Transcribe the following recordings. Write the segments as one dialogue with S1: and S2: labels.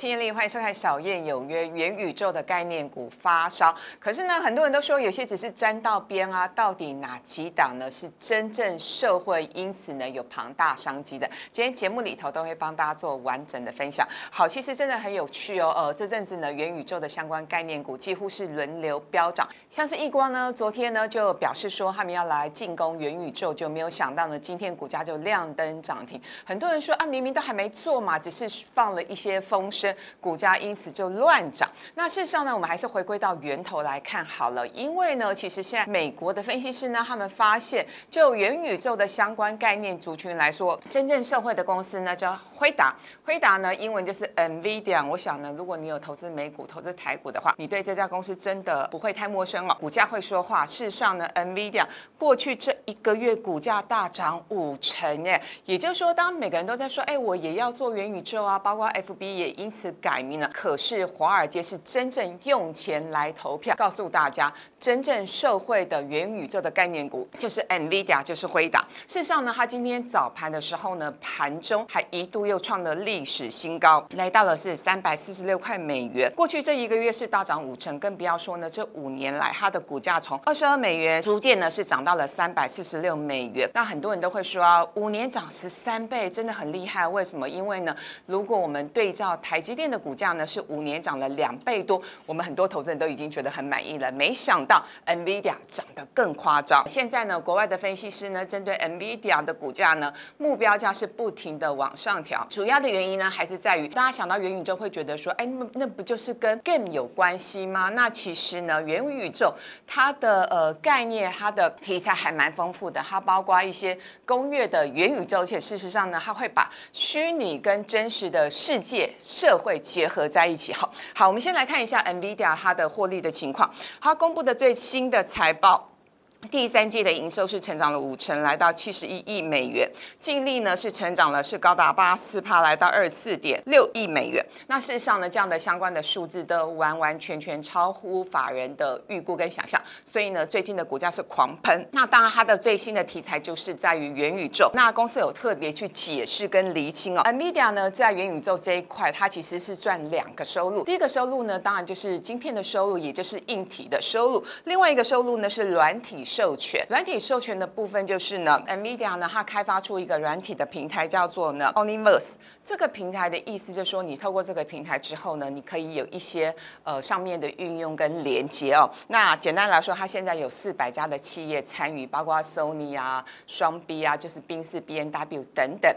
S1: 新艳丽，欢迎收看《小燕有约》。元宇宙的概念股发烧，可是呢，很多人都说有些只是沾到边啊。到底哪几档呢是真正社会因此呢？有庞大商机的？今天节目里头都会帮大家做完整的分享。好，其实真的很有趣哦。呃，这阵子呢，元宇宙的相关概念股几乎是轮流飙涨，像是易光呢，昨天呢就表示说他们要来进攻元宇宙，就没有想到呢，今天股价就亮灯涨停。很多人说啊，明明都还没做嘛，只是放了一些风声。股价因此就乱涨。那事实上呢，我们还是回归到源头来看好了。因为呢，其实现在美国的分析师呢，他们发现，就元宇宙的相关概念族群来说，真正社会的公司呢叫辉达。辉达 呢，英文就是 NVIDIA。我想呢，如果你有投资美股、投资台股的话，你对这家公司真的不会太陌生了。股价会说话。事实上呢，NVIDIA 过去这一个月股价大涨五成，耶，也就是说，当每个人都在说，哎，我也要做元宇宙啊，包括 FB 也因此。改名了，可是华尔街是真正用钱来投票，告诉大家，真正社会的元宇宙的概念股就是 Nvidia，就是辉达。事实上呢，它今天早盘的时候呢，盘中还一度又创了历史新高，来到了是三百四十六块美元。过去这一个月是大涨五成，更不要说呢，这五年来它的股价从二十二美元逐渐呢是涨到了三百四十六美元。那很多人都会说啊，五年涨十三倍，真的很厉害。为什么？因为呢，如果我们对照台积台积电的股价呢是五年涨了两倍多，我们很多投资人都已经觉得很满意了。没想到 NVIDIA 涨得更夸张。现在呢，国外的分析师呢，针对 NVIDIA 的股价呢，目标价是不停的往上调。主要的原因呢，还是在于大家想到元宇宙会觉得说，哎，那那不就是跟 game 有关系吗？那其实呢，元宇宙它的呃概念，它的题材还蛮丰富的。它包括一些工业的元宇宙，而且事实上呢，它会把虚拟跟真实的世界设社会结合在一起，好好，我们先来看一下 NVIDIA 它的获利的情况，它公布的最新的财报。第三季的营收是成长了五成，来到七十一亿美元，净利呢是成长了，是高达八四帕，来到二十四点六亿美元。那事实上呢，这样的相关的数字都完完全全超乎法人的预估跟想象，所以呢，最近的股价是狂喷。那当然，它的最新的题材就是在于元宇宙。那公司有特别去解释跟厘清哦，NVIDIA 呢在元宇宙这一块，它其实是赚两个收入。第一个收入呢，当然就是晶片的收入，也就是硬体的收入；另外一个收入呢是软体。授权软体授权的部分就是呢，NVIDIA 呢，它开发出一个软体的平台，叫做呢，Oniverse。这个平台的意思就是说，你透过这个平台之后呢，你可以有一些呃上面的运用跟连接哦。那简单来说，它现在有四百家的企业参与，包括 Sony 啊、双 B 啊，就是宾士、B N W 等等。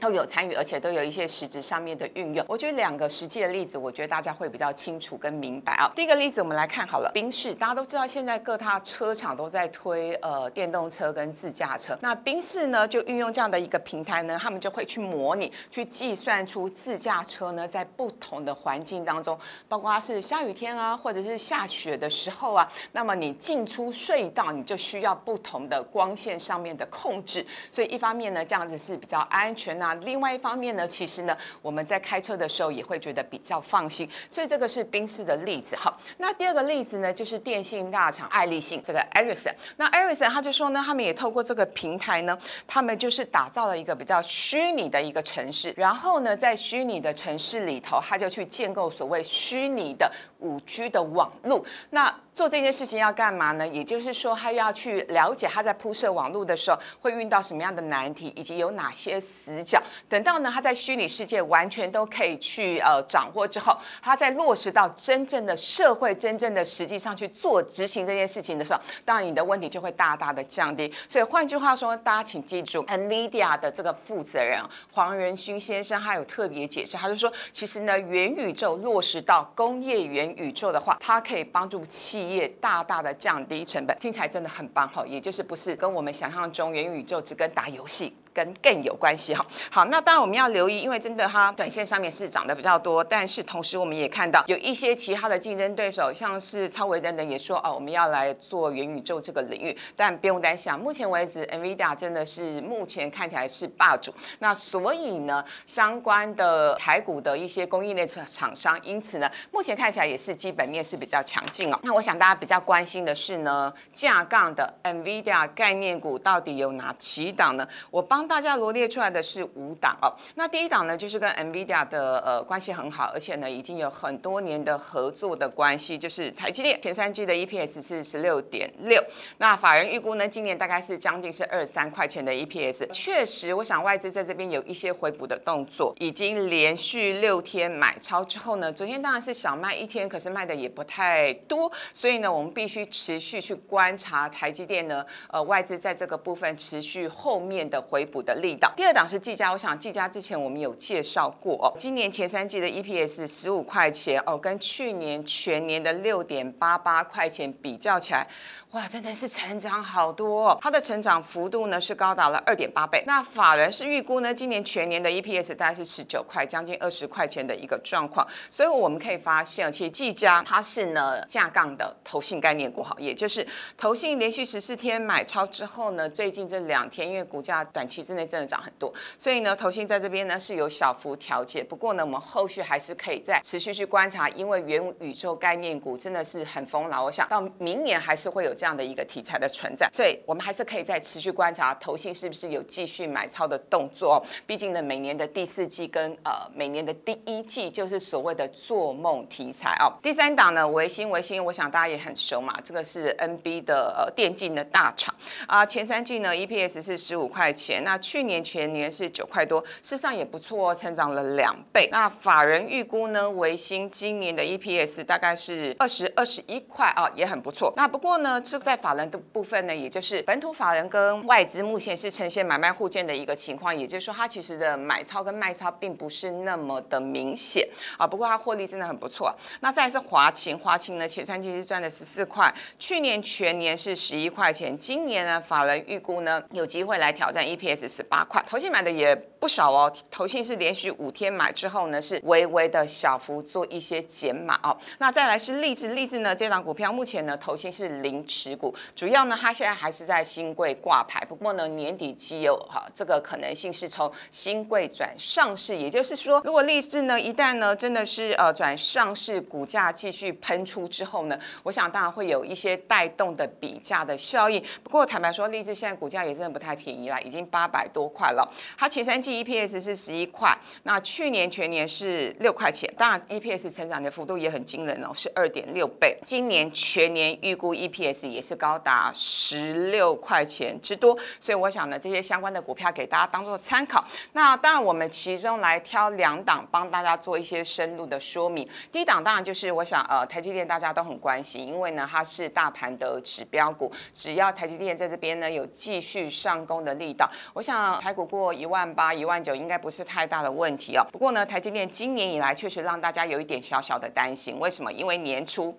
S1: 都有参与，而且都有一些实质上面的运用。我觉得两个实际的例子，我觉得大家会比较清楚跟明白啊。第一个例子，我们来看好了，宾士，大家都知道现在各大车厂都在推呃电动车跟自驾车。那宾士呢，就运用这样的一个平台呢，他们就会去模拟，去计算出自驾车呢在不同的环境当中，包括是下雨天啊，或者是下雪的时候啊，那么你进出隧道，你就需要不同的光线上面的控制。所以一方面呢，这样子是比较安全啊。那另外一方面呢，其实呢，我们在开车的时候也会觉得比较放心，所以这个是宾士的例子。好，那第二个例子呢，就是电信大厂爱立信这个 Ericson。那 Ericsson 他就说呢，他们也透过这个平台呢，他们就是打造了一个比较虚拟的一个城市，然后呢，在虚拟的城市里头，他就去建构所谓虚拟的五 G 的网络。那做这件事情要干嘛呢？也就是说，他要去了解他在铺设网络的时候会遇到什么样的难题，以及有哪些死角。等到呢，他在虚拟世界完全都可以去呃掌握之后，他在落实到真正的社会、真正的实际上去做执行这件事情的时候，当然你的问题就会大大的降低。所以换句话说，大家请记住，NVIDIA 的这个负责人黄仁勋先生，他有特别解释，他就说，其实呢，元宇宙落实到工业元宇宙的话，它可以帮助企业大大的降低成本，听起来真的很棒哈，也就是不是跟我们想象中元宇宙只跟打游戏。跟更有关系哈，好，那当然我们要留意，因为真的它短线上面是涨得比较多，但是同时我们也看到有一些其他的竞争对手，像是超维等等也说哦，我们要来做元宇宙这个领域，但不用担心，目前为止，NVIDIA 真的是目前看起来是霸主，那所以呢，相关的台股的一些供应链厂商，因此呢，目前看起来也是基本面是比较强劲哦。那我想大家比较关心的是呢，架杠的 NVIDIA 概念股到底有哪几档呢？我帮。大家罗列出来的是五档哦。那第一档呢，就是跟 NVIDIA 的呃关系很好，而且呢已经有很多年的合作的关系，就是台积电前三季的 EPS 是十六点六，那法人预估呢今年大概是将近是二三块钱的 EPS。确实，我想外资在这边有一些回补的动作，已经连续六天买超之后呢，昨天当然是小卖一天，可是卖的也不太多，所以呢，我们必须持续去观察台积电呢，呃，外资在这个部分持续后面的回补的力道。第二档是技嘉，我想技嘉之前我们有介绍过哦，今年前三季的 EPS 十五块钱哦，跟去年全年的六点八八块钱比较起来，哇，真的是成长好多哦，它的成长幅度呢是高达了二点八倍。那法人是预估呢，今年全年的 EPS 大概是十九块，将近二十块钱的一个状况。所以我们可以发现，其实技嘉它是呢架杠的投信概念股，好，也就是投信连续十四天买超之后呢，最近这两天因为股价短期之内真的涨很多，所以呢投信在这边呢是有小幅调节。不过呢，我们后续还是可以再持续去观察，因为元宇宙概念股真的是很疯了。我想到明年还是会有这样的一个题材的存在，所以我们还是可以再持续观察投信是不是有继续买超的动作。毕竟呢，每年的第四季跟呃每年的第一季就是所谓的做梦题材哦。第三档呢，维新维新，我想大家也很熟嘛，这个是 NB 的呃电竞的大厂啊。前三季呢 EPS 是十五块钱，那去年全年是九块多，事实上也不错哦，成长了两倍。那法人预估呢，维新今年的 EPS 大概是二十二十一块啊，也很不错。那不过呢，这在法人的部分呢，也就是本土法人跟外资目前是呈现买卖互见的一个情况，也就是说它其实的买超跟卖超并不是那么的明显啊。不过它获利真的很不错。那再是华勤，华勤呢前三季是赚了十四块，去年全年是十一块钱，今年呢法人预估呢有机会来挑战 EPS 是十八块，投信买的也不少哦。投信是连续五天买之后呢是微微的小幅做一些减码哦。那再来是励志，励志呢这档股票目前呢投信是零持股，主要呢它现在还是在新贵挂牌，不过呢年底期有哈这个可能性是从新贵转上市，也就是说如果励志呢一旦呢真的是呃转上市，股价继续喷出之后呢，我想当然会有一些带动的比价的效应。不过坦白说，励志现在股价也真的不太便宜啦，已经八百多块了。它前三季 EPS 是十一块，那去年全年是六块钱，当然 EPS 成长的幅度也很惊人哦，是二点六倍。今年全年预估 EPS 也是高达十六块钱之多，所以我想呢，这些相关的股票给大家当做参考。那当然，我们其中来挑两档，帮大家做一些深入的说明。第一档当然就是我想，呃，台积电大家都很关心，因为呢它是大盘的指标股，只要台积电在这边呢有继续上攻的力道，我想台股过一万八、一万九应该不是太大的问题哦。不过呢，台积电今年以来确实让大家有一点小小的担心，为什么？因为年初。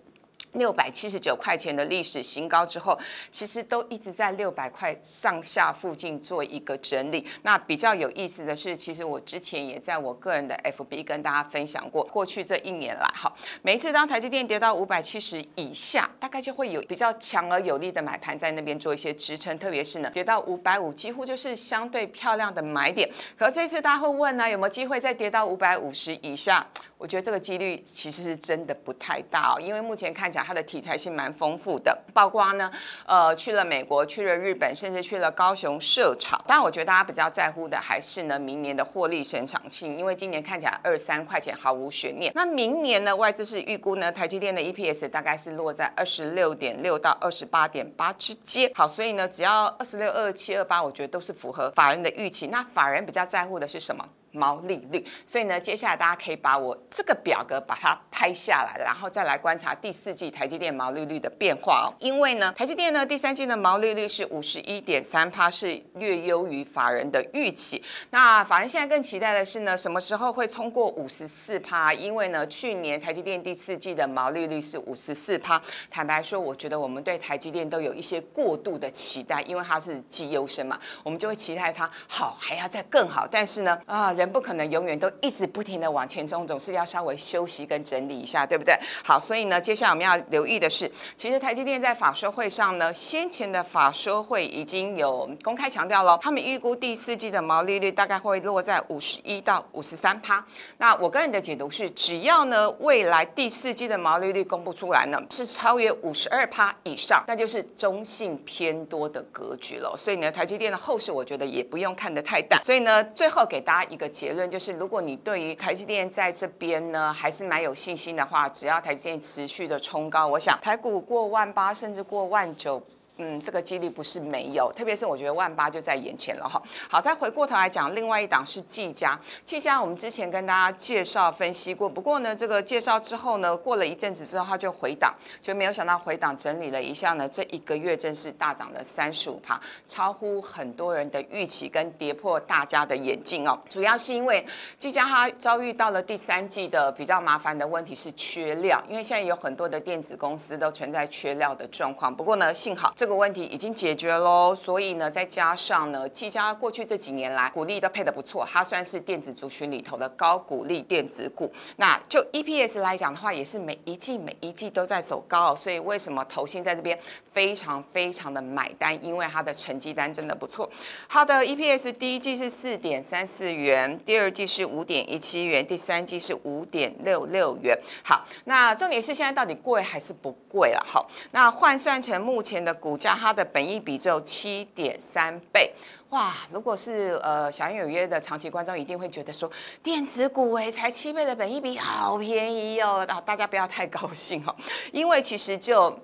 S1: 六百七十九块钱的历史新高之后，其实都一直在六百块上下附近做一个整理。那比较有意思的是，其实我之前也在我个人的 FB 跟大家分享过，过去这一年来，哈，每一次当台积电跌到五百七十以下，大概就会有比较强而有力的买盘在那边做一些支撑，特别是呢，跌到五百五，几乎就是相对漂亮的买点。可这次大家会问呢，有没有机会再跌到五百五十以下？我觉得这个几率其实是真的不太大哦，因为目前看起来它的题材性蛮丰富的，包括呢，呃，去了美国，去了日本，甚至去了高雄设厂。当然，我觉得大家比较在乎的还是呢，明年的获利成长性，因为今年看起来二三块钱毫无悬念。那明年呢，外资是预估呢，台积电的 EPS 大概是落在二十六点六到二十八点八之间。好，所以呢，只要二十六、二七、二八，我觉得都是符合法人的预期。那法人比较在乎的是什么？毛利率，所以呢，接下来大家可以把我这个表格把它拍下来，然后再来观察第四季台积电毛利率的变化哦。因为呢，台积电呢第三季的毛利率是五十一点三趴，是略优于法人的预期。那法人现在更期待的是呢，什么时候会冲过五十四趴？因为呢，去年台积电第四季的毛利率是五十四趴。坦白说，我觉得我们对台积电都有一些过度的期待，因为它是绩优生嘛，我们就会期待它好，还要再更好。但是呢，啊人。不可能永远都一直不停的往前冲，总是要稍微休息跟整理一下，对不对？好，所以呢，接下来我们要留意的是，其实台积电在法说会上呢，先前的法说会已经有公开强调了，他们预估第四季的毛利率大概会落在五十一到五十三趴。那我个人的解读是，只要呢未来第四季的毛利率公布出来呢，是超越五十二趴以上，那就是中性偏多的格局了。所以呢，台积电的后市我觉得也不用看得太淡。所以呢，最后给大家一个结论，就是如果你对于台积电在这边呢还是蛮有信心的话，只要台积电持续的冲高，我想台股过万八甚至过万九。嗯，这个几率不是没有，特别是我觉得万八就在眼前了哈。好，再回过头来讲，另外一档是技嘉。技嘉我们之前跟大家介绍分析过，不过呢，这个介绍之后呢，过了一阵子之后，它就回档，就没有想到回档整理了一下呢，这一个月真是大涨了三十五趴，超乎很多人的预期，跟跌破大家的眼镜哦。主要是因为技嘉它遭遇到了第三季的比较麻烦的问题是缺料，因为现在有很多的电子公司都存在缺料的状况。不过呢，幸好这这个问题已经解决喽，所以呢，再加上呢，技嘉过去这几年来股利都配得不错，它算是电子族群里头的高股利电子股。那就 EPS 来讲的话，也是每一季每一季都在走高，所以为什么投信在这边非常非常的买单？因为它的成绩单真的不错。它的 EPS 第一季是四点三四元，第二季是五点一七元，第三季是五点六六元。好，那重点是现在到底贵还是不贵了？好，那换算成目前的股。加它的本益比只有七点三倍，哇！如果是呃小英有约的长期观众，一定会觉得说电子股哎才七倍的本益比，好便宜哦！啊，大家不要太高兴哦，因为其实就。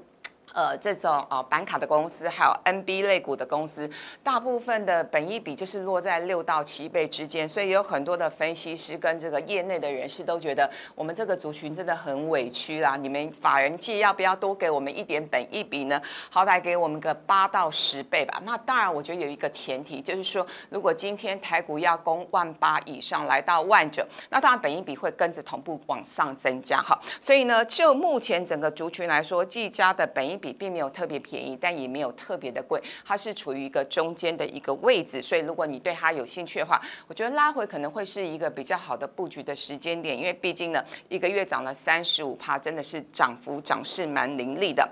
S1: 呃，这种呃板卡的公司，还有 NB 类股的公司，大部分的本益比就是落在六到七倍之间，所以有很多的分析师跟这个业内的人士都觉得，我们这个族群真的很委屈啦。你们法人界要不要多给我们一点本益比呢？好歹给我们个八到十倍吧。那当然，我觉得有一个前提，就是说，如果今天台股要攻万八以上，来到万九，那当然本益比会跟着同步往上增加。哈，所以呢，就目前整个族群来说，技嘉的本益比并没有特别便宜，但也没有特别的贵，它是处于一个中间的一个位置，所以如果你对它有兴趣的话，我觉得拉回可能会是一个比较好的布局的时间点，因为毕竟呢，一个月涨了三十五趴，真的是涨幅涨势蛮凌厉的。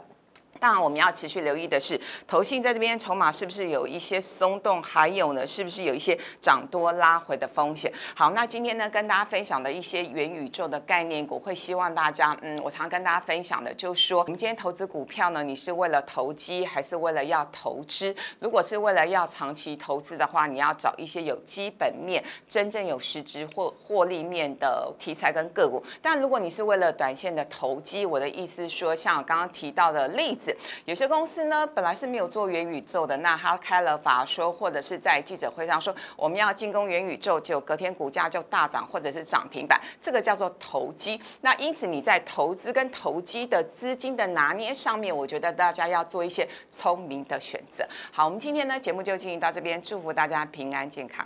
S1: 当然，我们要持续留意的是，投信在这边筹码是不是有一些松动，还有呢，是不是有一些涨多拉回的风险？好，那今天呢，跟大家分享的一些元宇宙的概念股，会希望大家，嗯，我常跟大家分享的，就是说，我们今天投资股票呢，你是为了投机，还是为了要投资？如果是为了要长期投资的话，你要找一些有基本面、真正有实质或获利面的题材跟个股。但如果你是为了短线的投机，我的意思说，像我刚刚提到的例子。有些公司呢，本来是没有做元宇宙的，那他开了法说，或者是在记者会上说我们要进攻元宇宙，就隔天股价就大涨，或者是涨停板，这个叫做投机。那因此你在投资跟投机的资金的拿捏上面，我觉得大家要做一些聪明的选择。好，我们今天呢节目就进行到这边，祝福大家平安健康。